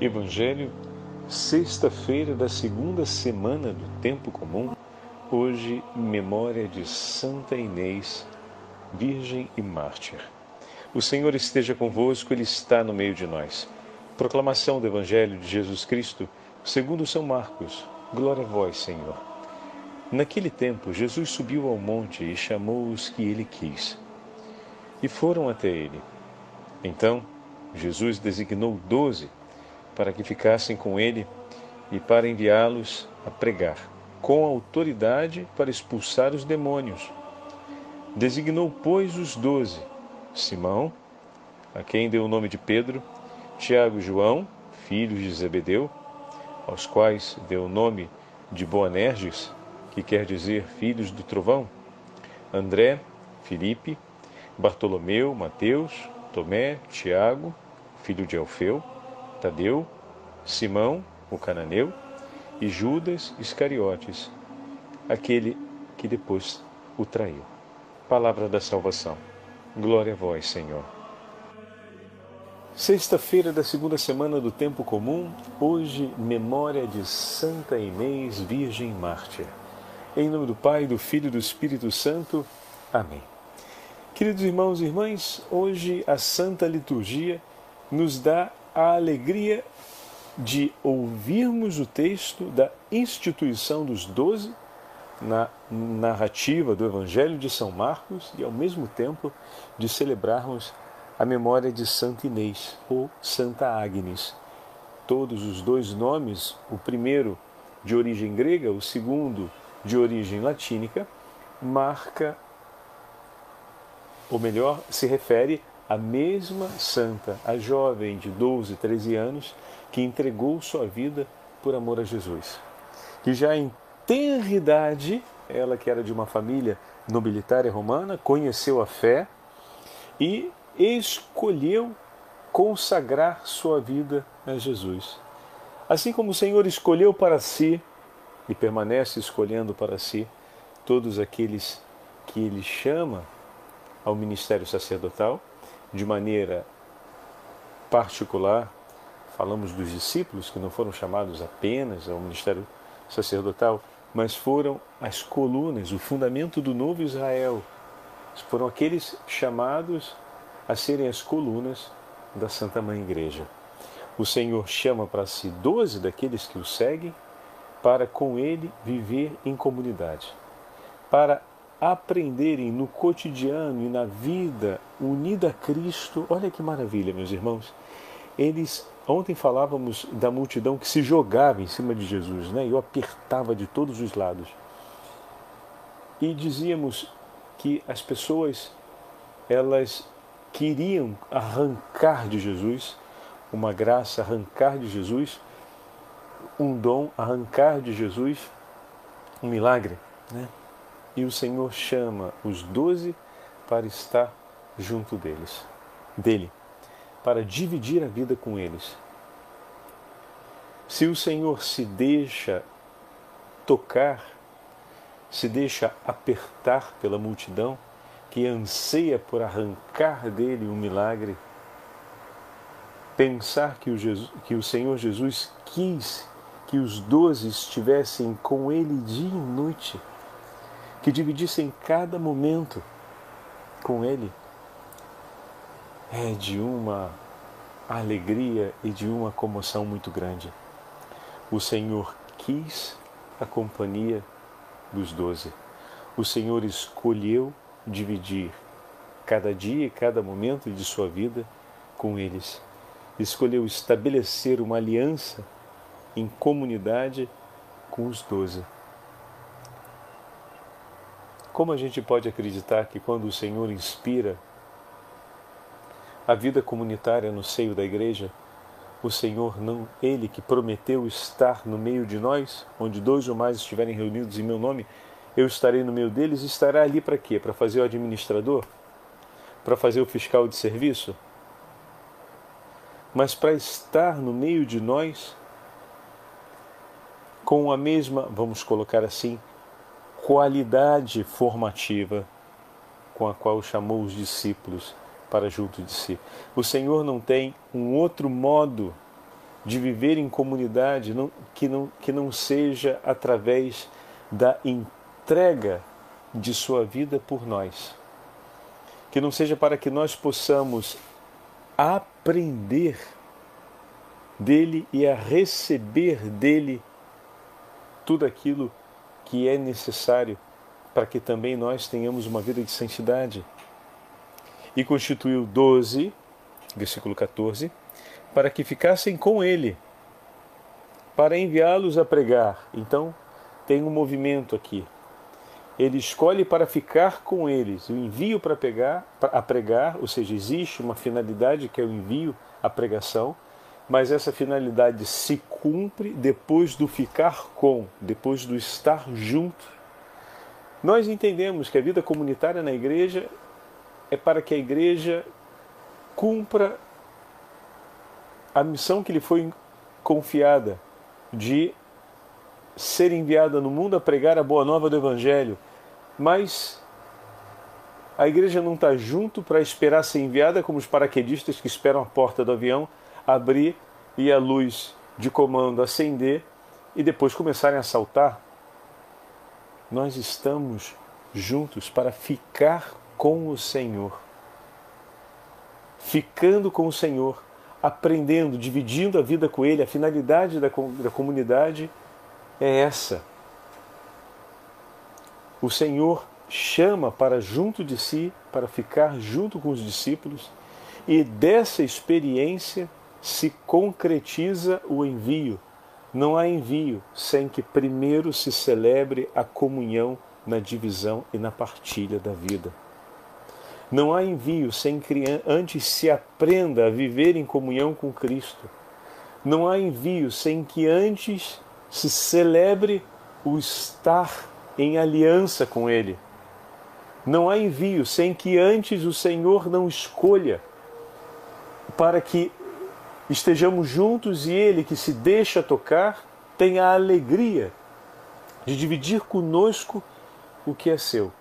Evangelho, sexta-feira da segunda semana do Tempo Comum, hoje, memória de Santa Inês, Virgem e Mártir. O Senhor esteja convosco, Ele está no meio de nós. Proclamação do Evangelho de Jesus Cristo, segundo São Marcos. Glória a vós, Senhor. Naquele tempo, Jesus subiu ao monte e chamou os que ele quis. E foram até ele. Então, Jesus designou doze para que ficassem com ele e para enviá-los a pregar, com autoridade para expulsar os demônios. Designou, pois, os doze: Simão, a quem deu o nome de Pedro, Tiago e João, filhos de Zebedeu, aos quais deu o nome de Boanerges, que quer dizer filhos do trovão, André, Filipe, Bartolomeu, Mateus, Tomé, Tiago, filho de Alfeu, Tadeu, Simão, o cananeu, e Judas Iscariotes, aquele que depois o traiu. Palavra da salvação. Glória a vós, Senhor. Sexta-feira da segunda semana do tempo comum, hoje memória de Santa Inês, Virgem Mártir. Em nome do Pai, do Filho e do Espírito Santo. Amém. Queridos irmãos e irmãs, hoje a Santa Liturgia nos dá a alegria de ouvirmos o texto da instituição dos doze na narrativa do Evangelho de São Marcos e, ao mesmo tempo, de celebrarmos a memória de Santa Inês ou Santa Agnes. Todos os dois nomes, o primeiro de origem grega, o segundo de origem latínica, marca, ou melhor, se refere a mesma santa, a jovem de 12, 13 anos, que entregou sua vida por amor a Jesus. Que já em tenra idade, ela que era de uma família nobilitária romana, conheceu a fé e escolheu consagrar sua vida a Jesus. Assim como o Senhor escolheu para si e permanece escolhendo para si todos aqueles que ele chama ao ministério sacerdotal, de maneira particular, falamos dos discípulos que não foram chamados apenas ao ministério sacerdotal, mas foram as colunas, o fundamento do novo Israel. Foram aqueles chamados a serem as colunas da Santa Mãe Igreja. O Senhor chama para si doze daqueles que o seguem para com ele viver em comunidade, para aprenderem no cotidiano e na vida unida a Cristo. Olha que maravilha, meus irmãos. Eles ontem falávamos da multidão que se jogava em cima de Jesus, né? E o apertava de todos os lados. E dizíamos que as pessoas elas queriam arrancar de Jesus uma graça, arrancar de Jesus um dom, arrancar de Jesus um milagre, né? E o Senhor chama os doze para estar junto deles, dele, para dividir a vida com eles. Se o Senhor se deixa tocar, se deixa apertar pela multidão que anseia por arrancar dele um milagre, pensar que o, Jesus, que o Senhor Jesus quis que os doze estivessem com ele dia e noite que dividissem cada momento com Ele, é de uma alegria e de uma comoção muito grande. O Senhor quis a companhia dos doze. O Senhor escolheu dividir cada dia e cada momento de sua vida com eles. Escolheu estabelecer uma aliança em comunidade com os doze. Como a gente pode acreditar que quando o Senhor inspira a vida comunitária no seio da igreja, o Senhor não, ele que prometeu estar no meio de nós, onde dois ou mais estiverem reunidos em meu nome, eu estarei no meio deles, estará ali para quê? Para fazer o administrador? Para fazer o fiscal de serviço? Mas para estar no meio de nós com a mesma, vamos colocar assim, qualidade formativa com a qual chamou os discípulos para junto de si. O Senhor não tem um outro modo de viver em comunidade não, que, não, que não seja através da entrega de sua vida por nós. Que não seja para que nós possamos aprender dele e a receber dele tudo aquilo que é necessário para que também nós tenhamos uma vida de santidade. E constituiu doze, versículo 14, para que ficassem com ele, para enviá-los a pregar. Então, tem um movimento aqui. Ele escolhe para ficar com eles, o envio para pegar, a pregar, ou seja, existe uma finalidade que é o envio, a pregação, mas essa finalidade se cumpre depois do ficar com, depois do estar junto. Nós entendemos que a vida comunitária na igreja é para que a igreja cumpra a missão que lhe foi confiada de ser enviada no mundo a pregar a boa nova do Evangelho. Mas a igreja não está junto para esperar ser enviada como os paraquedistas que esperam a porta do avião abrir e a luz de comando acender e depois começarem a saltar. Nós estamos juntos para ficar com o Senhor. Ficando com o Senhor aprendendo, dividindo a vida com Ele, a finalidade da, da comunidade é essa. O Senhor chama para junto de si, para ficar junto com os discípulos, e dessa experiência se concretiza o envio. Não há envio sem que primeiro se celebre a comunhão na divisão e na partilha da vida. Não há envio sem que antes se aprenda a viver em comunhão com Cristo. Não há envio sem que antes se celebre o estar em aliança com Ele. Não há envio sem que antes o Senhor não escolha para que estejamos juntos e Ele que se deixa tocar tenha a alegria de dividir conosco o que é seu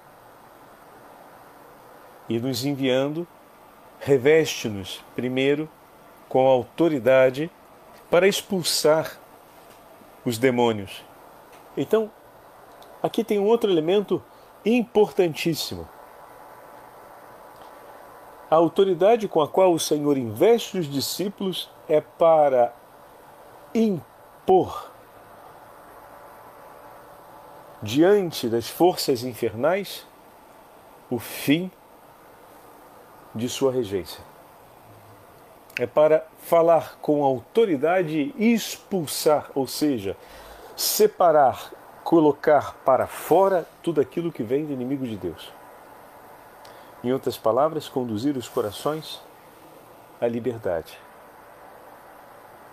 e nos enviando, reveste-nos primeiro com autoridade para expulsar os demônios. Então, aqui tem um outro elemento importantíssimo. A autoridade com a qual o Senhor investe os discípulos é para impor diante das forças infernais o fim de sua regência. É para falar com autoridade e expulsar, ou seja, separar, colocar para fora tudo aquilo que vem do inimigo de Deus. Em outras palavras, conduzir os corações à liberdade.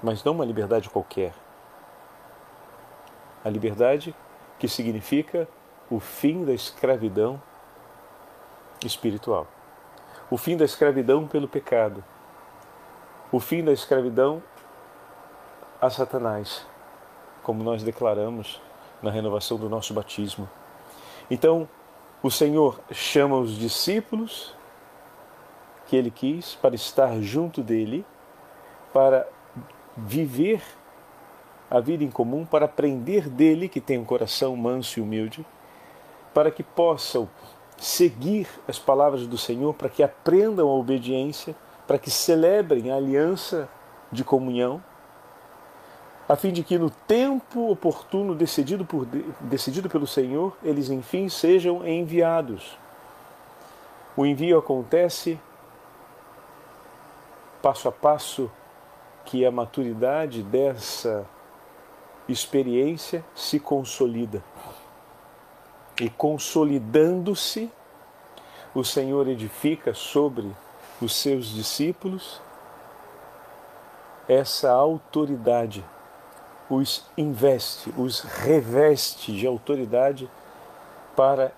Mas não uma liberdade qualquer. A liberdade que significa o fim da escravidão espiritual o fim da escravidão pelo pecado, o fim da escravidão a Satanás, como nós declaramos na renovação do nosso batismo. Então, o Senhor chama os discípulos que ele quis para estar junto dele, para viver a vida em comum, para aprender dele, que tem um coração manso e humilde, para que possam seguir as palavras do Senhor, para que aprendam a obediência, para que celebrem a aliança de comunhão, a fim de que no tempo oportuno decidido, por, decidido pelo Senhor, eles enfim sejam enviados. O envio acontece passo a passo que a maturidade dessa experiência se consolida. E consolidando-se, o Senhor edifica sobre os seus discípulos essa autoridade, os investe, os reveste de autoridade para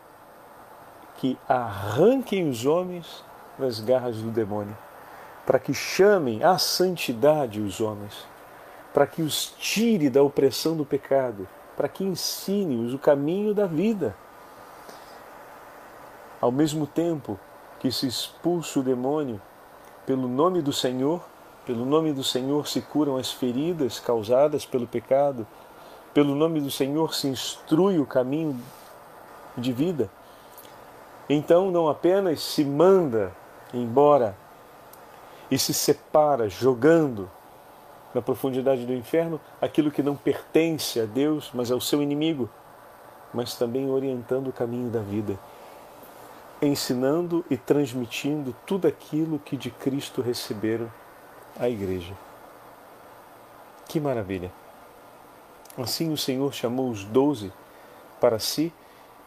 que arranquem os homens das garras do demônio, para que chamem à santidade os homens, para que os tire da opressão do pecado, para que ensine-os o caminho da vida ao mesmo tempo que se expulsa o demônio pelo nome do Senhor, Pelo nome do Senhor se curam as feridas causadas pelo pecado. Pelo nome do Senhor se instrui o caminho de vida. Então, não apenas se manda embora e se separa, jogando na profundidade do inferno aquilo que não pertence a Deus, mas ao seu inimigo, mas também orientando o caminho da vida, ensinando e transmitindo tudo aquilo que de Cristo receberam a igreja. Que maravilha! Assim o Senhor chamou os doze para si,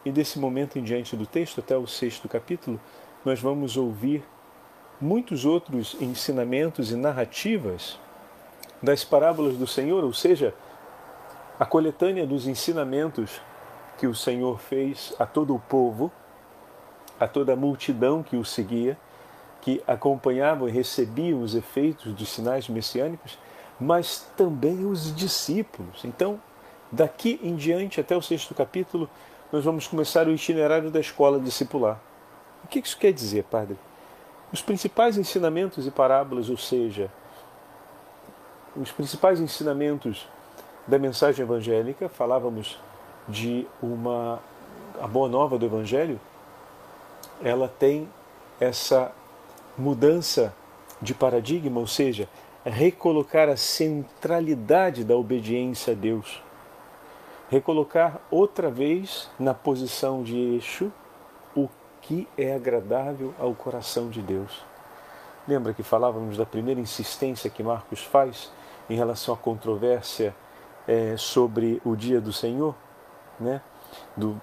e desse momento em diante do texto, até o sexto capítulo, nós vamos ouvir muitos outros ensinamentos e narrativas das parábolas do Senhor, ou seja, a coletânea dos ensinamentos que o Senhor fez a todo o povo, a toda a multidão que o seguia, que acompanhavam e recebiam os efeitos dos sinais messiânicos, mas também os discípulos. Então, daqui em diante, até o sexto capítulo, nós vamos começar o itinerário da escola discipular. O que isso quer dizer, Padre? Os principais ensinamentos e parábolas, ou seja, os principais ensinamentos da mensagem evangélica, falávamos de uma a boa nova do evangelho, ela tem essa mudança de paradigma, ou seja, recolocar a centralidade da obediência a Deus. Recolocar outra vez na posição de eixo que é agradável ao coração de Deus. Lembra que falávamos da primeira insistência que Marcos faz em relação à controvérsia é, sobre o dia do Senhor, né? do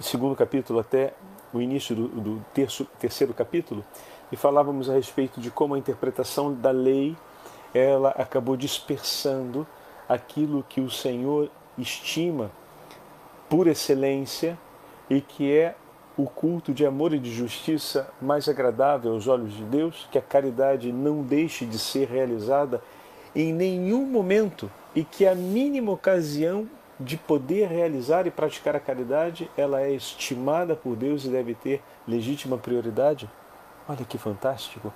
segundo capítulo até o início do, do terço, terceiro capítulo, e falávamos a respeito de como a interpretação da lei ela acabou dispersando aquilo que o Senhor estima por excelência e que é o culto de amor e de justiça mais agradável aos olhos de Deus, que a caridade não deixe de ser realizada em nenhum momento e que a mínima ocasião de poder realizar e praticar a caridade, ela é estimada por Deus e deve ter legítima prioridade? Olha que fantástico!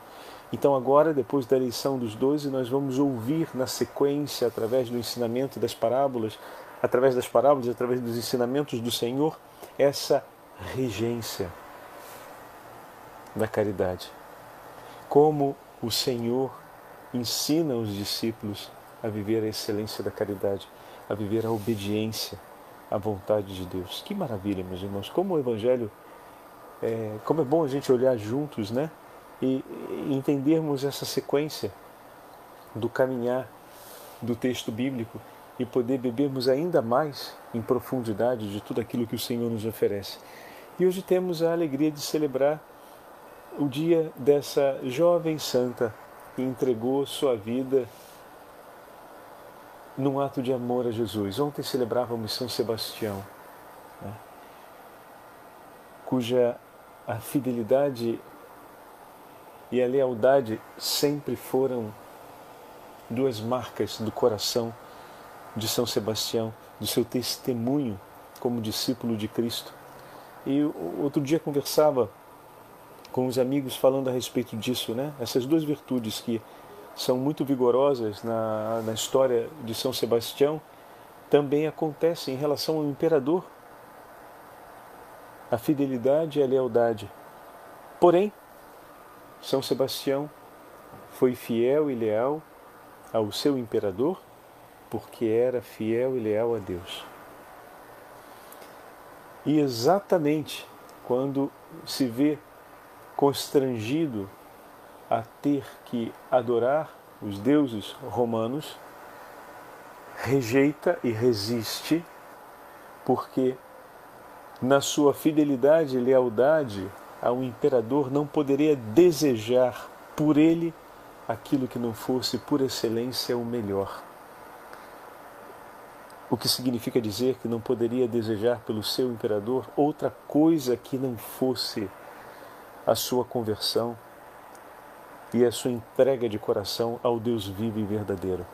Então, agora, depois da eleição dos doze, nós vamos ouvir na sequência, através do ensinamento das parábolas, através das parábolas, através dos ensinamentos do Senhor, essa regência da caridade. Como o Senhor ensina os discípulos a viver a excelência da caridade, a viver a obediência à vontade de Deus. Que maravilha, meus irmãos! Como o Evangelho, é, como é bom a gente olhar juntos, né? E, entendermos essa sequência do caminhar do texto bíblico e poder bebermos ainda mais em profundidade de tudo aquilo que o Senhor nos oferece. E hoje temos a alegria de celebrar o dia dessa jovem santa que entregou sua vida num ato de amor a Jesus. Ontem celebrávamos São Sebastião, né? cuja a fidelidade e a lealdade sempre foram duas marcas do coração de São Sebastião, do seu testemunho como discípulo de Cristo. E outro dia conversava com os amigos falando a respeito disso, né? Essas duas virtudes que são muito vigorosas na, na história de São Sebastião também acontecem em relação ao imperador. A fidelidade e a lealdade. Porém, São Sebastião foi fiel e leal ao seu imperador porque era fiel e leal a Deus. E exatamente quando se vê constrangido a ter que adorar os deuses romanos, rejeita e resiste, porque na sua fidelidade e lealdade ao imperador não poderia desejar por ele aquilo que não fosse por excelência o melhor. O que significa dizer que não poderia desejar pelo seu imperador outra coisa que não fosse a sua conversão e a sua entrega de coração ao Deus vivo e verdadeiro.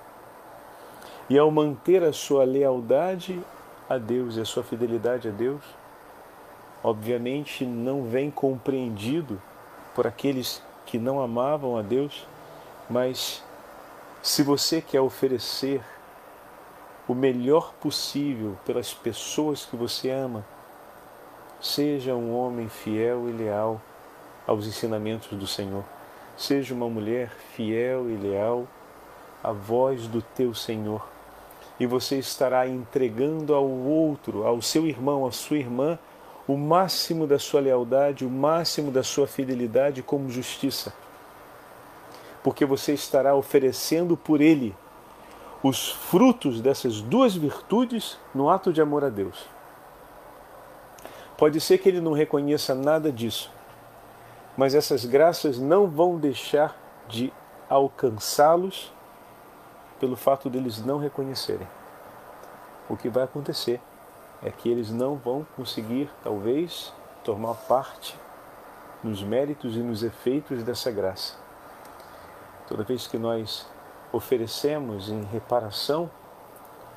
E ao manter a sua lealdade a Deus e a sua fidelidade a Deus, obviamente não vem compreendido por aqueles que não amavam a Deus Mas se você quer oferecer o melhor possível pelas pessoas que você ama, seja um homem fiel e leal aos ensinamentos do Senhor. Seja uma mulher fiel e leal à voz do teu Senhor. E você estará entregando ao outro, ao seu irmão, à sua irmã, o máximo da sua lealdade, o máximo da sua fidelidade como justiça. Porque você estará oferecendo por ele os frutos dessas duas virtudes no ato de amor a Deus. Pode ser que ele não reconheça nada disso, mas essas graças não vão deixar de alcançá-los pelo fato deles não reconhecerem. O que vai acontecer é que eles não vão conseguir, talvez, tomar parte nos méritos e nos efeitos dessa graça. Toda vez que nós oferecemos em reparação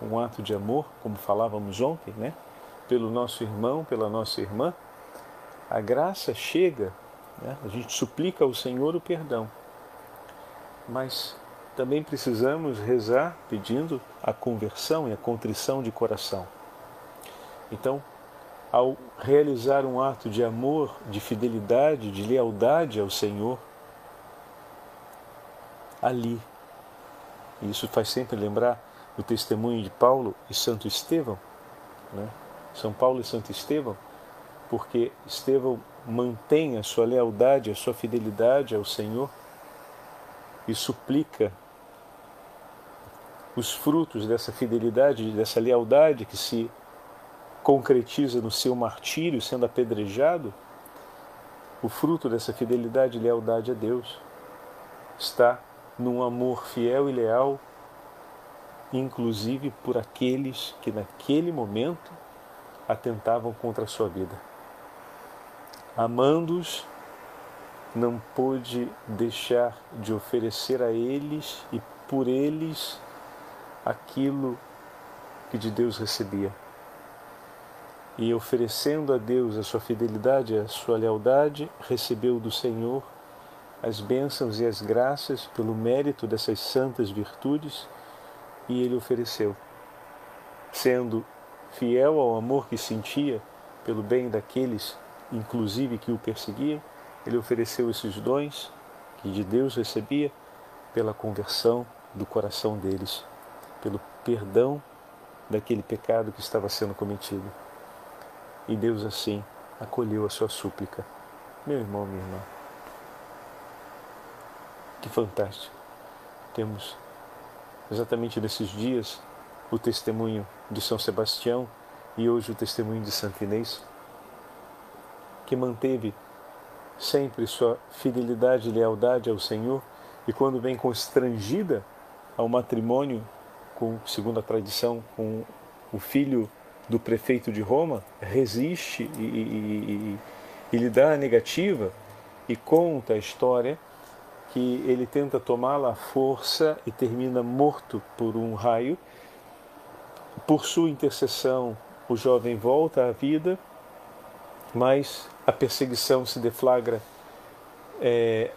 um ato de amor, como falávamos ontem, né? pelo nosso irmão, pela nossa irmã, a graça chega né? A gente suplica ao Senhor o perdão, mas também precisamos rezar pedindo a conversão e a contrição de coração. Então, ao realizar um ato de amor, de fidelidade, de lealdade ao Senhor, ali, e isso faz sempre lembrar o testemunho de Paulo e Santo Estevão, né? São Paulo e Santo Estevão, porque Estevão mantém a sua lealdade, a sua fidelidade ao Senhor e suplica os frutos dessa fidelidade, dessa lealdade que se concretiza no seu martírio, sendo apedrejado, o fruto dessa fidelidade e lealdade a Deus está num amor fiel e leal, inclusive por aqueles que naquele momento atentavam contra a sua vida amando-os, não pôde deixar de oferecer a eles e por eles aquilo que de Deus recebia. E oferecendo a Deus a sua fidelidade, a sua lealdade, recebeu do Senhor as bênçãos e as graças pelo mérito dessas santas virtudes e ele ofereceu. Sendo fiel ao amor que sentia pelo bem daqueles inclusive que o perseguiam, ele ofereceu esses dons que de Deus recebia pela conversão do coração deles, pelo perdão daquele pecado que estava sendo cometido. E Deus assim acolheu a sua súplica. Meu irmão, minha irmã, que fantástico. Temos exatamente nesses dias o testemunho de São Sebastião e hoje o testemunho de Santa Inês que manteve sempre sua fidelidade e lealdade ao Senhor, e quando vem constrangida ao matrimônio, com, segundo a tradição, com o filho do prefeito de Roma, resiste e, e, e, e lhe dá a negativa e conta a história que ele tenta tomá-la à força e termina morto por um raio. Por sua intercessão, o jovem volta à vida mas a perseguição se deflagra, é,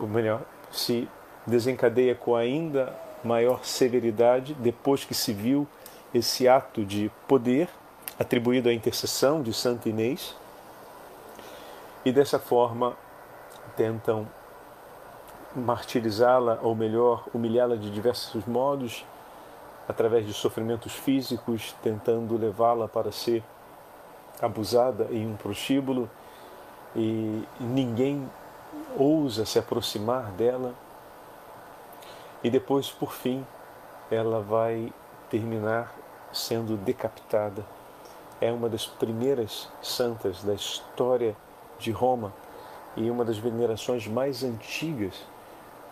melhor, se desencadeia com ainda maior severidade depois que se viu esse ato de poder atribuído à intercessão de Santa Inês e dessa forma tentam martirizá-la, ou melhor, humilhá-la de diversos modos, através de sofrimentos físicos, tentando levá-la para ser abusada em um prostíbulo e ninguém ousa se aproximar dela. E depois, por fim, ela vai terminar sendo decapitada. É uma das primeiras santas da história de Roma e uma das venerações mais antigas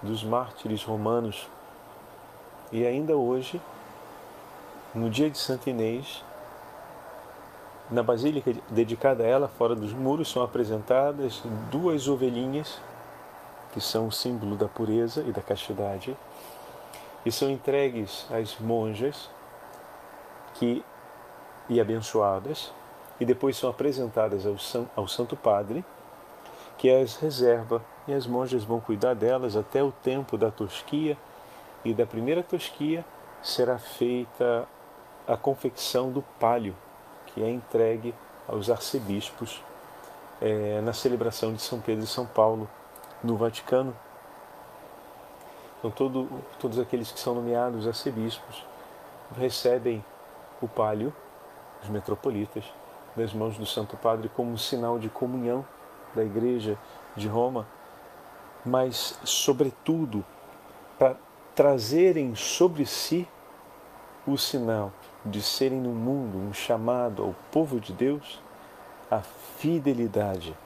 dos mártires romanos. E ainda hoje, no dia de Santa Inês, na basílica dedicada a ela, fora dos muros, são apresentadas duas ovelhinhas, que são o símbolo da pureza e da castidade, e são entregues às monjas que e abençoadas, e depois são apresentadas ao, ao Santo Padre, que as reserva e as monjas vão cuidar delas até o tempo da tosquia e da primeira tosquia será feita a confecção do palio, que é entregue aos arcebispos é, na celebração de São Pedro e São Paulo no Vaticano. Então, todo, todos aqueles que são nomeados arcebispos recebem o palio, os metropolitas, das mãos do Santo Padre como um sinal de comunhão da Igreja de Roma, mas, sobretudo, para trazerem sobre si o sinal de serem no mundo um chamado ao povo de Deus, a fidelidade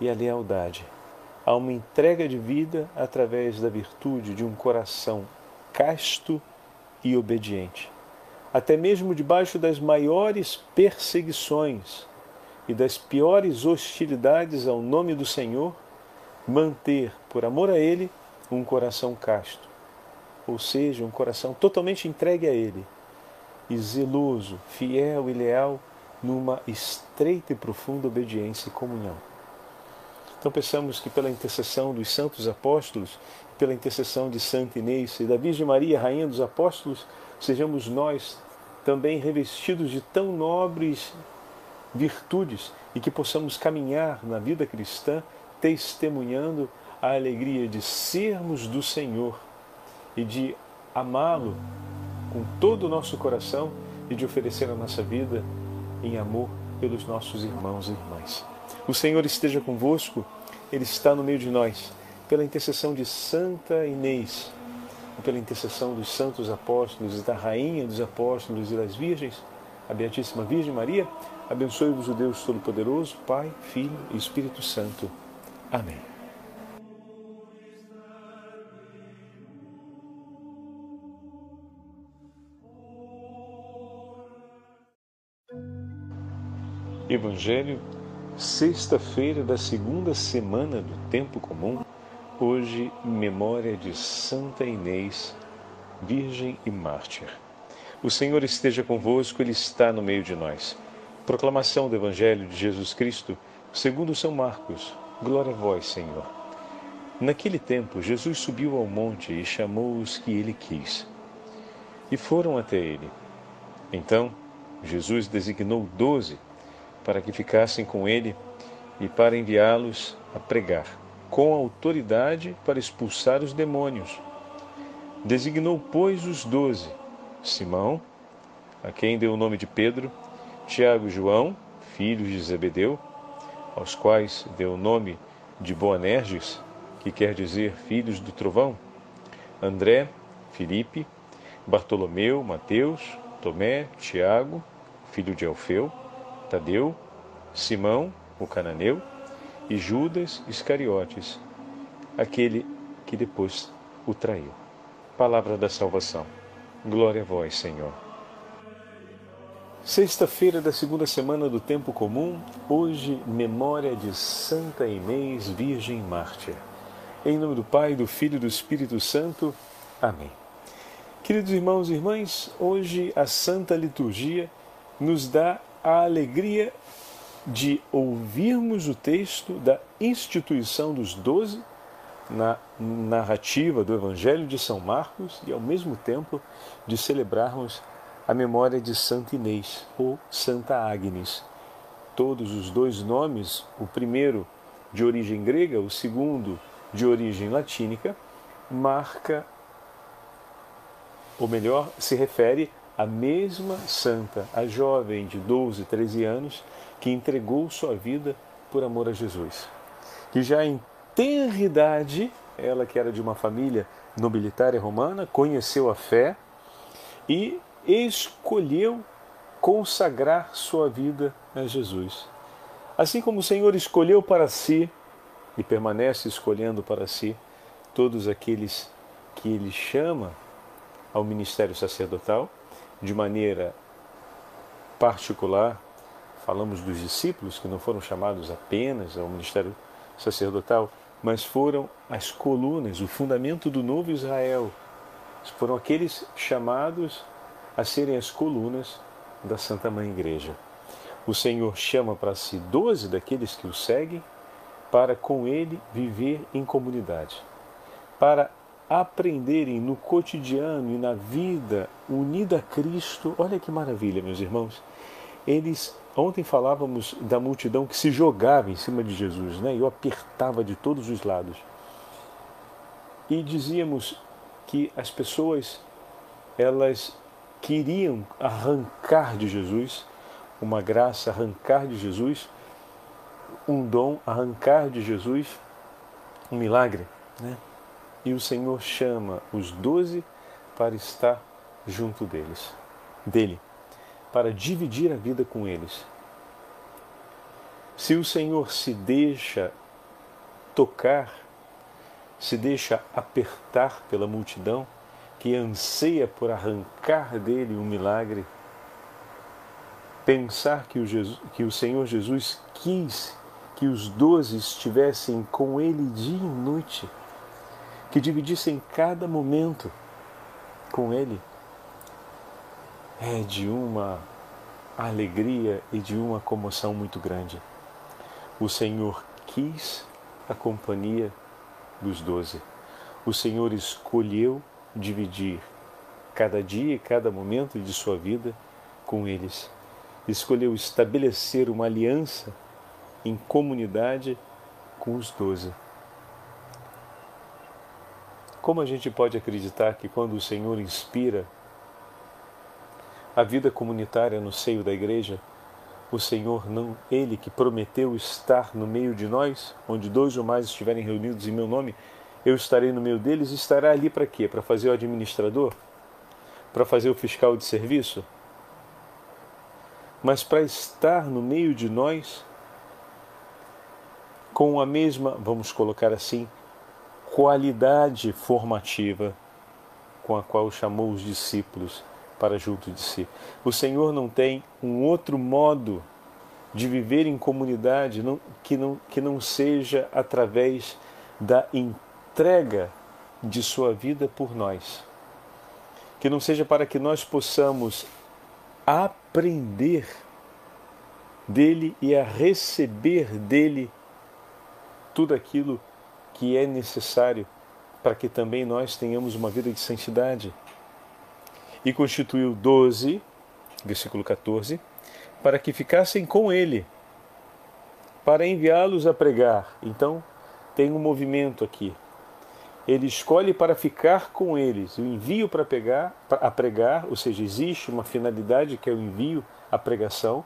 e a lealdade, a uma entrega de vida através da virtude de um coração casto e obediente. Até mesmo debaixo das maiores perseguições e das piores hostilidades ao nome do Senhor, manter, por amor a Ele, um coração casto, ou seja, um coração totalmente entregue a Ele, e zeloso, fiel e leal numa estreita e profunda obediência e comunhão. Então pensamos que pela intercessão dos santos apóstolos, pela intercessão de Santa Inês e da Virgem Maria, Rainha dos Apóstolos, sejamos nós também revestidos de tão nobres virtudes e que possamos caminhar na vida cristã testemunhando a alegria de sermos do Senhor e de amá-lo com todo o nosso coração e de oferecer a nossa vida em amor pelos nossos irmãos e irmãs. O Senhor esteja convosco, Ele está no meio de nós, pela intercessão de Santa Inês, pela intercessão dos santos apóstolos e da Rainha dos Apóstolos e das Virgens, a Beatíssima Virgem Maria, abençoe-vos o Deus Todo-Poderoso, Pai, Filho e Espírito Santo. Amém. Evangelho, sexta-feira da segunda semana do Tempo Comum, hoje, memória de Santa Inês, Virgem e Mártir. O Senhor esteja convosco, Ele está no meio de nós. Proclamação do Evangelho de Jesus Cristo, segundo São Marcos. Glória a vós, Senhor. Naquele tempo, Jesus subiu ao monte e chamou os que ele quis. E foram até ele. Então, Jesus designou doze para que ficassem com ele e para enviá-los a pregar, com autoridade para expulsar os demônios. Designou, pois, os doze: Simão, a quem deu o nome de Pedro, Tiago e João, filhos de Zebedeu, aos quais deu o nome de Boanerges, que quer dizer filhos do trovão, André, Filipe, Bartolomeu, Mateus, Tomé, Tiago, filho de Alfeu, Tadeu, Simão, o cananeu, e Judas Iscariotes, aquele que depois o traiu. Palavra da salvação. Glória a vós, Senhor. Sexta-feira da segunda semana do Tempo Comum, hoje, memória de Santa Inês, Virgem Mártir. Em nome do Pai, do Filho e do Espírito Santo. Amém. Queridos irmãos e irmãs, hoje a Santa Liturgia nos dá a alegria de ouvirmos o texto da instituição dos doze na narrativa do Evangelho de São Marcos e, ao mesmo tempo, de celebrarmos a memória de Santa Inês ou Santa Agnes. Todos os dois nomes, o primeiro de origem grega, o segundo de origem latínica, marca, ou melhor, se refere à mesma santa, a jovem de 12, 13 anos, que entregou sua vida por amor a Jesus. Que já em tenra idade, ela que era de uma família nobilitária romana, conheceu a fé e escolheu consagrar sua vida a Jesus. Assim como o Senhor escolheu para si e permanece escolhendo para si todos aqueles que ele chama ao ministério sacerdotal, de maneira particular, falamos dos discípulos que não foram chamados apenas ao ministério sacerdotal, mas foram as colunas, o fundamento do novo Israel. Foram aqueles chamados a serem as colunas da Santa Mãe Igreja. O Senhor chama para si doze daqueles que o seguem para com ele viver em comunidade, para aprenderem no cotidiano e na vida unida a Cristo. Olha que maravilha, meus irmãos. Eles ontem falávamos da multidão que se jogava em cima de Jesus, né? E o apertava de todos os lados. E dizíamos que as pessoas elas queriam arrancar de Jesus uma graça, arrancar de Jesus um dom, arrancar de Jesus um milagre, né? E o Senhor chama os doze para estar junto deles, dele, para dividir a vida com eles. Se o Senhor se deixa tocar, se deixa apertar pela multidão que anseia por arrancar dele um milagre, pensar que o, Jesus, que o Senhor Jesus quis que os doze estivessem com ele dia e noite, que dividissem cada momento com ele, é de uma alegria e de uma comoção muito grande. O Senhor quis a companhia dos doze. O Senhor escolheu dividir cada dia e cada momento de sua vida com eles. Escolheu estabelecer uma aliança em comunidade com os doze. Como a gente pode acreditar que quando o Senhor inspira a vida comunitária no seio da igreja, o Senhor não, ele que prometeu estar no meio de nós, onde dois ou mais estiverem reunidos em meu nome, eu estarei no meio deles, estará ali para quê? Para fazer o administrador? Para fazer o fiscal de serviço? Mas para estar no meio de nós com a mesma, vamos colocar assim, qualidade formativa com a qual chamou os discípulos para junto de si. O Senhor não tem um outro modo de viver em comunidade não, que, não, que não seja através da entrega de sua vida por nós. Que não seja para que nós possamos aprender dele e a receber dele tudo aquilo que é necessário para que também nós tenhamos uma vida de santidade. E constituiu doze, versículo 14, para que ficassem com ele, para enviá-los a pregar. Então, tem um movimento aqui. Ele escolhe para ficar com eles, o envio para pegar, a pregar, ou seja, existe uma finalidade que é o envio, a pregação,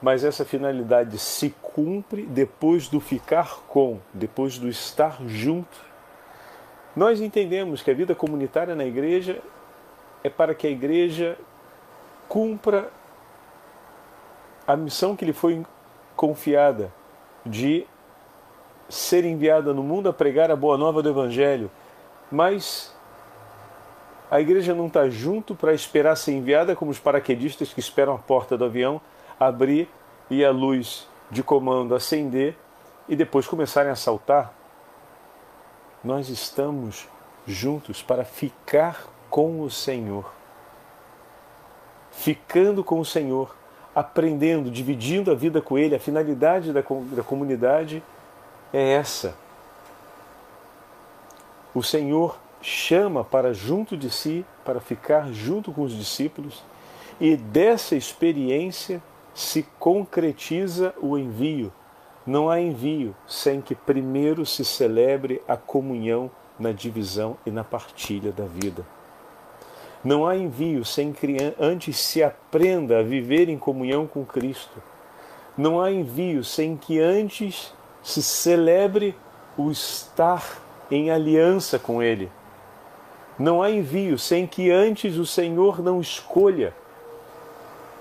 mas essa finalidade se cumpre depois do ficar com, depois do estar junto. Nós entendemos que a vida comunitária na igreja é para que a igreja cumpra a missão que lhe foi confiada de ser enviada no mundo a pregar a boa nova do Evangelho. Mas a igreja não está junto para esperar ser enviada como os paraquedistas que esperam a porta do avião abrir e a luz de comando acender e depois começarem a saltar, nós estamos juntos para ficar com o Senhor. Ficando com o Senhor, aprendendo, dividindo a vida com Ele, a finalidade da, da comunidade é essa. O Senhor chama para junto de si, para ficar junto com os discípulos, e dessa experiência se concretiza o envio. Não há envio sem que primeiro se celebre a comunhão na divisão e na partilha da vida. Não há envio sem que antes se aprenda a viver em comunhão com Cristo. Não há envio sem que antes se celebre o estar em aliança com Ele. Não há envio sem que antes o Senhor não escolha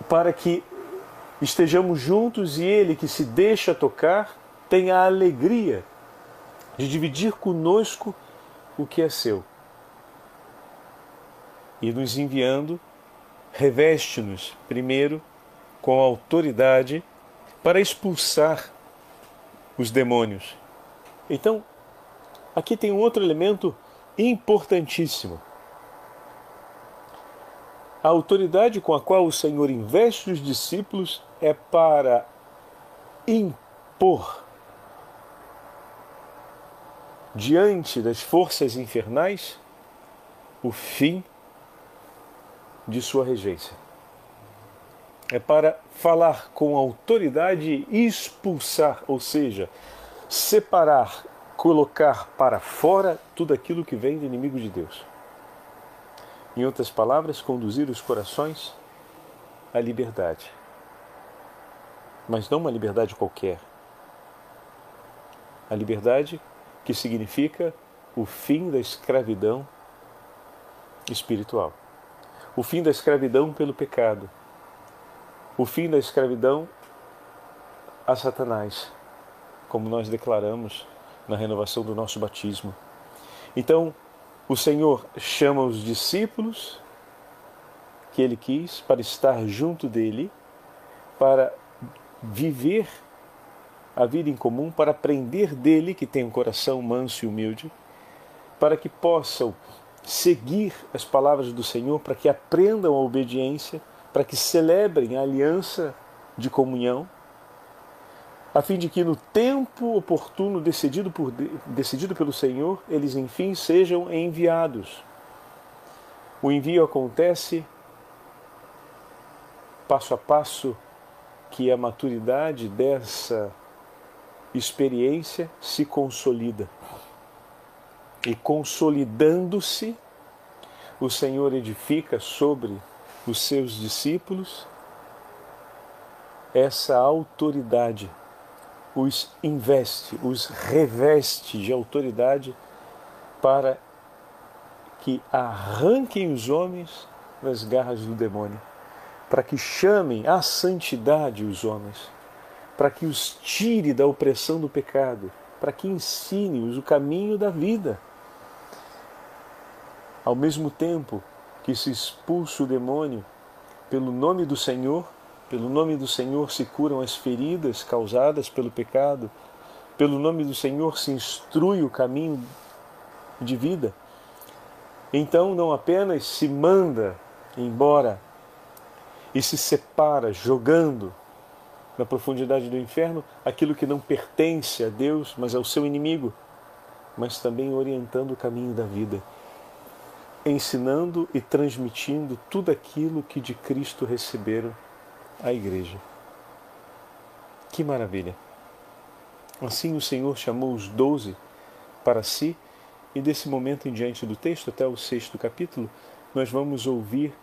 para que estejamos juntos e Ele que se deixa tocar tenha a alegria de dividir conosco o que é seu. E nos enviando, reveste-nos primeiro com autoridade para expulsar os demônios. Então, aqui tem um outro elemento importantíssimo. A autoridade com a qual o Senhor investe os discípulos é para impor diante das forças infernais o fim de sua regência. É para falar com autoridade e expulsar, ou seja, separar, colocar para fora tudo aquilo que vem do inimigo de Deus. Em outras palavras, conduzir os corações à liberdade. Mas não uma liberdade qualquer. A liberdade que significa o fim da escravidão espiritual. O fim da escravidão pelo pecado. O fim da escravidão a Satanás, como nós declaramos na renovação do nosso batismo. Então, o Senhor chama os discípulos que ele quis para estar junto dele, para viver a vida em comum, para aprender dele, que tem um coração manso e humilde, para que possam seguir as palavras do Senhor, para que aprendam a obediência, para que celebrem a aliança de comunhão, a fim de que no tempo oportuno decidido, por, decidido pelo Senhor, eles enfim sejam enviados. O envio acontece passo a passo que a maturidade dessa experiência se consolida. E consolidando-se, o Senhor edifica sobre os seus discípulos essa autoridade, os investe, os reveste de autoridade para que arranquem os homens das garras do demônio, para que chamem à santidade os homens, para que os tire da opressão do pecado, para que ensine-os o caminho da vida. Ao mesmo tempo que se expulsa o demônio, pelo nome do Senhor, pelo nome do Senhor se curam as feridas causadas pelo pecado, pelo nome do Senhor se instrui o caminho de vida. Então não apenas se manda embora e se separa, jogando na profundidade do inferno aquilo que não pertence a Deus, mas ao seu inimigo, mas também orientando o caminho da vida ensinando e transmitindo tudo aquilo que de Cristo receberam a igreja. Que maravilha! Assim o Senhor chamou os doze para si, e desse momento em diante do texto, até o sexto capítulo, nós vamos ouvir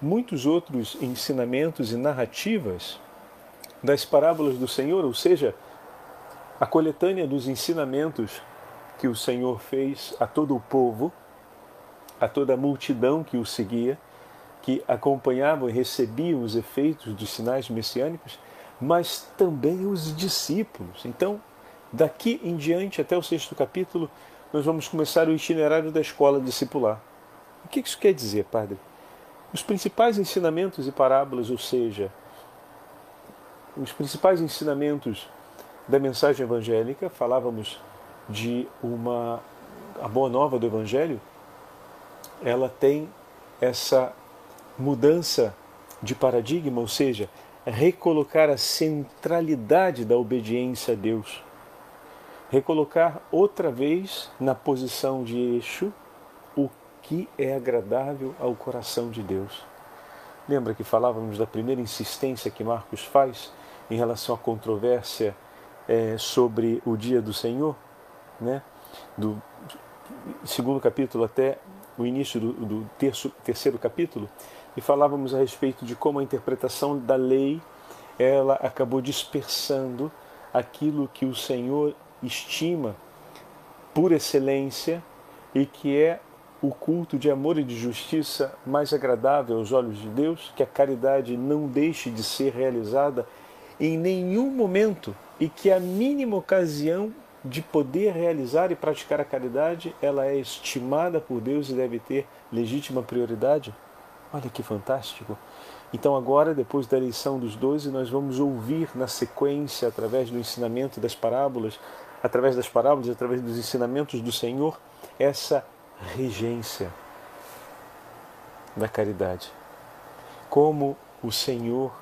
muitos outros ensinamentos e narrativas das parábolas do Senhor, ou seja, a coletânea dos ensinamentos que o Senhor fez a todo o povo a toda a multidão que o seguia, que acompanhavam e recebiam os efeitos dos sinais messiânicos, mas também os discípulos. Então, daqui em diante, até o sexto capítulo, nós vamos começar o itinerário da escola discipular. O que isso quer dizer, Padre? Os principais ensinamentos e parábolas, ou seja, os principais ensinamentos da mensagem evangélica, falávamos de uma a boa nova do evangelho, ela tem essa mudança de paradigma, ou seja, recolocar a centralidade da obediência a Deus. Recolocar outra vez na posição de eixo o que é agradável ao coração de Deus. Lembra que falávamos da primeira insistência que Marcos faz em relação à controvérsia é, sobre o dia do Senhor, né? do segundo capítulo até o início do, do terço, terceiro capítulo, e falávamos a respeito de como a interpretação da lei ela acabou dispersando aquilo que o Senhor estima por excelência e que é o culto de amor e de justiça mais agradável aos olhos de Deus, que a caridade não deixe de ser realizada em nenhum momento e que a mínima ocasião de poder realizar e praticar a caridade, ela é estimada por Deus e deve ter legítima prioridade? Olha que fantástico! Então, agora, depois da eleição dos doze, nós vamos ouvir na sequência, através do ensinamento das parábolas, através das parábolas, através dos ensinamentos do Senhor, essa regência da caridade. Como o Senhor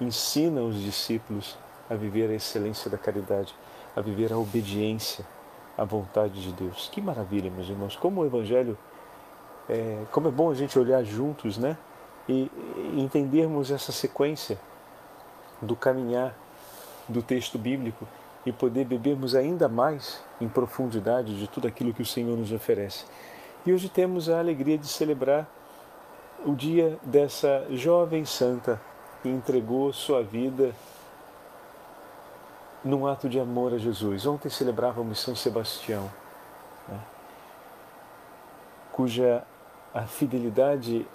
ensina os discípulos a viver a excelência da caridade a viver a obediência a vontade de Deus. Que maravilha, meus irmãos, como o Evangelho, é, como é bom a gente olhar juntos, né? E, entendermos essa sequência do caminhar do texto bíblico e poder bebermos ainda mais em profundidade de tudo aquilo que o Senhor nos oferece. E hoje temos a alegria de celebrar o dia dessa jovem santa que entregou sua vida num ato de amor a Jesus. Ontem celebrávamos São Sebastião, né? cuja a fidelidade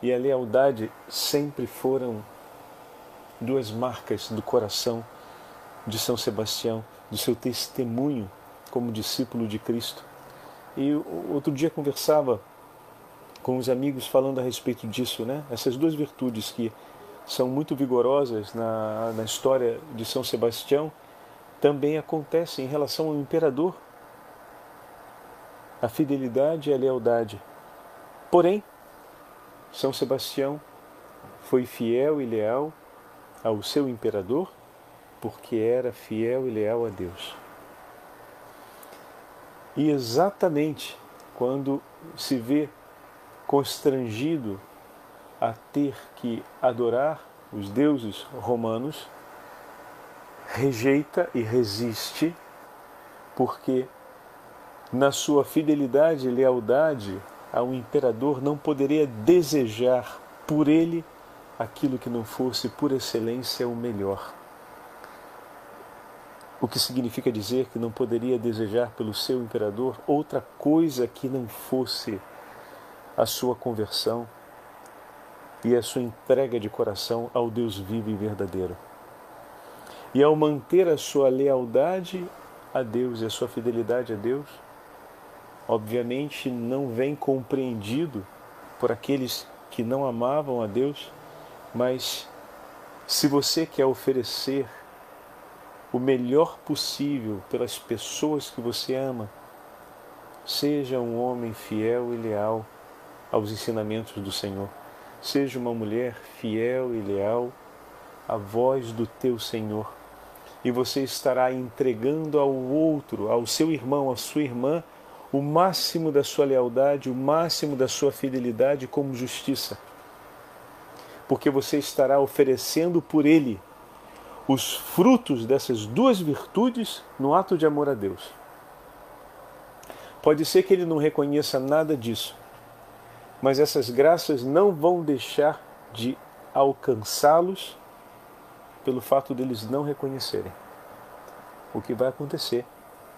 e a lealdade sempre foram duas marcas do coração de São Sebastião, do seu testemunho como discípulo de Cristo. E outro dia conversava com os amigos falando a respeito disso, né? Essas duas virtudes que são muito vigorosas na, na história de São Sebastião também acontecem em relação ao imperador. A fidelidade e a lealdade. Porém, São Sebastião foi fiel e leal ao seu imperador porque era fiel e leal a Deus. E exatamente quando se vê constrangido a ter que adorar os deuses romanos, rejeita e resiste, porque na sua fidelidade e lealdade ao imperador não poderia desejar por ele aquilo que não fosse por excelência o melhor. O que significa dizer que não poderia desejar pelo seu imperador outra coisa que não fosse a sua conversão e a sua entrega de coração ao Deus vivo e verdadeiro. E ao manter a sua lealdade a Deus e a sua fidelidade a Deus, obviamente não vem compreendido por aqueles que não amavam a Deus, mas se você quer oferecer o melhor possível pelas pessoas que você ama, seja um homem fiel e leal aos ensinamentos do Senhor. Seja uma mulher fiel e leal à voz do teu Senhor. E você estará entregando ao outro, ao seu irmão, à sua irmã, o máximo da sua lealdade, o máximo da sua fidelidade como justiça. Porque você estará oferecendo por ele os frutos dessas duas virtudes no ato de amor a Deus. Pode ser que ele não reconheça nada disso, mas essas graças não vão deixar de alcançá-los pelo fato deles não reconhecerem. O que vai acontecer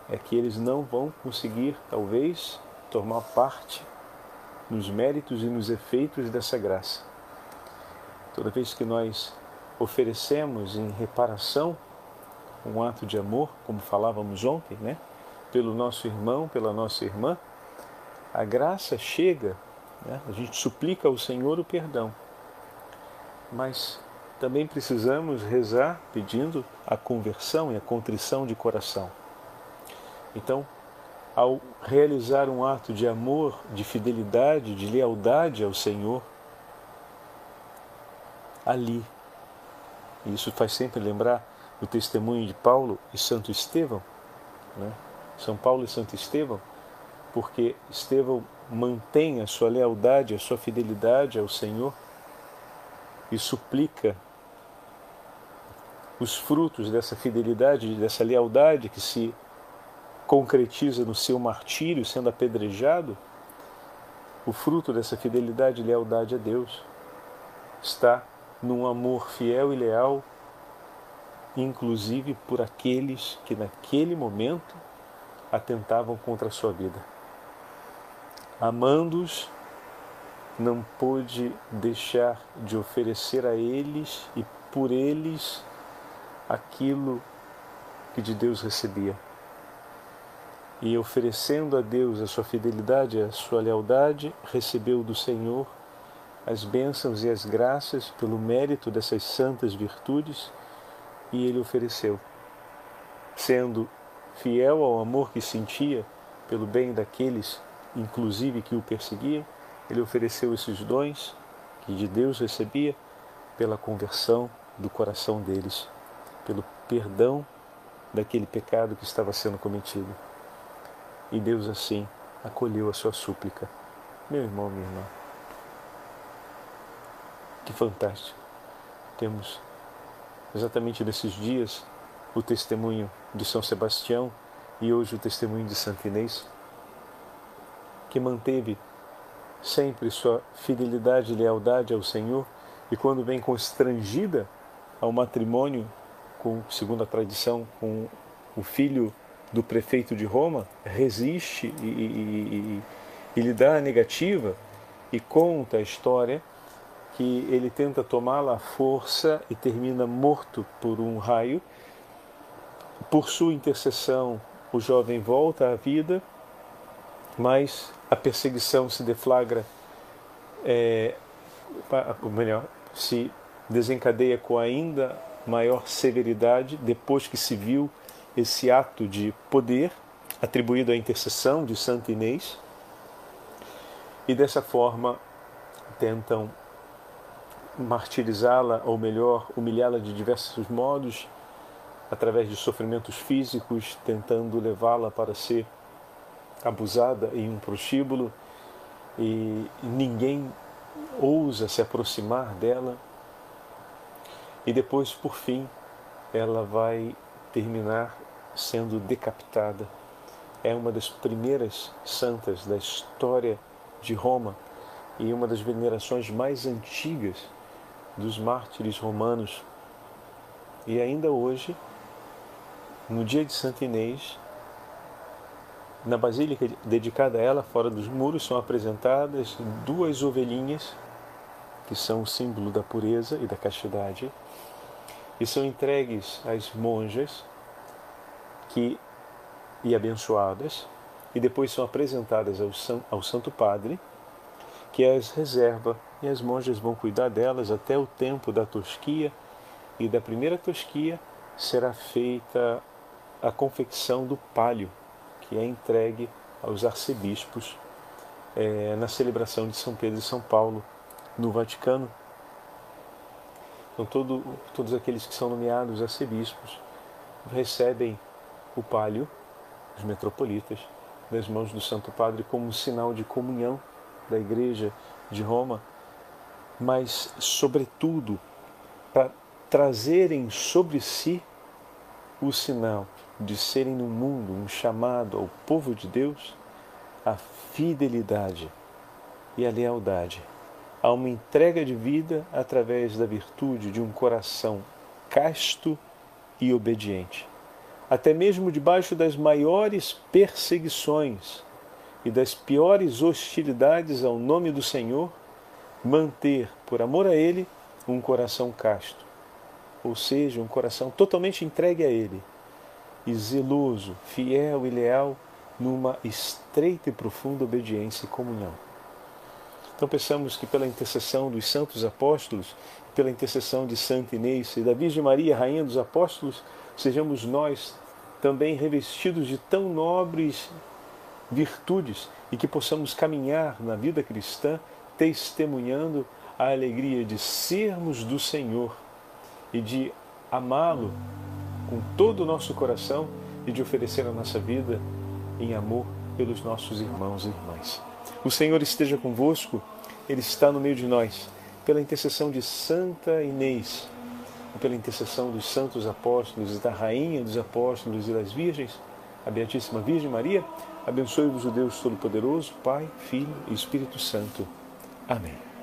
é que eles não vão conseguir, talvez, tomar parte nos méritos e nos efeitos dessa graça. Toda vez que nós oferecemos em reparação um ato de amor, como falávamos ontem, né? Pelo nosso irmão, pela nossa irmã, a graça chega né? A gente suplica ao Senhor o perdão, mas também precisamos rezar pedindo a conversão e a contrição de coração. Então, ao realizar um ato de amor, de fidelidade, de lealdade ao Senhor, ali, e isso faz sempre lembrar o testemunho de Paulo e Santo Estevão, né? São Paulo e Santo Estevão, porque Estevão mantém a sua lealdade, a sua fidelidade ao Senhor e suplica os frutos dessa fidelidade, dessa lealdade que se concretiza no seu martírio, sendo apedrejado, o fruto dessa fidelidade e lealdade a Deus está num amor fiel e leal, inclusive por aqueles que naquele momento atentavam contra a sua vida amando-os, não pôde deixar de oferecer a eles e por eles aquilo que de Deus recebia. E oferecendo a Deus a sua fidelidade, a sua lealdade, recebeu do Senhor as bênçãos e as graças pelo mérito dessas santas virtudes e ele ofereceu, sendo fiel ao amor que sentia pelo bem daqueles inclusive que o perseguiam, ele ofereceu esses dons que de Deus recebia pela conversão do coração deles, pelo perdão daquele pecado que estava sendo cometido. E Deus assim acolheu a sua súplica. Meu irmão, minha irmã. Que fantástico. Temos exatamente nesses dias o testemunho de São Sebastião e hoje o testemunho de Santa Inês, que manteve sempre sua fidelidade e lealdade ao Senhor e quando vem constrangida ao matrimônio com, segundo a tradição, com o filho do prefeito de Roma, resiste e, e, e, e lhe dá a negativa e conta a história que ele tenta tomá-la à força e termina morto por um raio. Por sua intercessão, o jovem volta à vida, mas a perseguição se deflagra, é, ou melhor, se desencadeia com ainda maior severidade depois que se viu esse ato de poder atribuído à intercessão de Santa Inês e dessa forma tentam martirizá-la, ou melhor, humilhá-la de diversos modos, através de sofrimentos físicos, tentando levá-la para ser abusada em um prostíbulo e ninguém ousa se aproximar dela. E depois, por fim, ela vai terminar sendo decapitada. É uma das primeiras santas da história de Roma e uma das venerações mais antigas dos mártires romanos. E ainda hoje, no dia de Santa Inês, na basílica dedicada a ela, fora dos muros, são apresentadas duas ovelhinhas, que são o símbolo da pureza e da castidade, e são entregues às monjas que e abençoadas, e depois são apresentadas ao, ao Santo Padre, que as reserva e as monjas vão cuidar delas até o tempo da tosquia e da primeira tosquia será feita a confecção do palio, que é entregue aos arcebispos é, na celebração de São Pedro e São Paulo no Vaticano. Então todo, todos aqueles que são nomeados arcebispos recebem o palio, os metropolitas, das mãos do Santo Padre como sinal de comunhão da Igreja de Roma, mas, sobretudo, para trazerem sobre si o sinal de serem no mundo um chamado ao povo de Deus, a fidelidade e a lealdade, a uma entrega de vida através da virtude de um coração casto e obediente. Até mesmo debaixo das maiores perseguições e das piores hostilidades ao nome do Senhor, manter, por amor a Ele, um coração casto, ou seja, um coração totalmente entregue a Ele, e zeloso, fiel e leal numa estreita e profunda obediência e comunhão. Então pensamos que pela intercessão dos santos apóstolos, pela intercessão de Santa Inês e da Virgem Maria, Rainha dos Apóstolos, sejamos nós também revestidos de tão nobres virtudes e que possamos caminhar na vida cristã testemunhando a alegria de sermos do Senhor e de amá-lo com todo o nosso coração e de oferecer a nossa vida em amor pelos nossos irmãos e irmãs. O Senhor esteja convosco, Ele está no meio de nós. Pela intercessão de Santa Inês, pela intercessão dos santos apóstolos e da Rainha dos Apóstolos e das Virgens, a Beatíssima Virgem Maria, abençoe-vos o Deus Todo-Poderoso, Pai, Filho e Espírito Santo. Amém.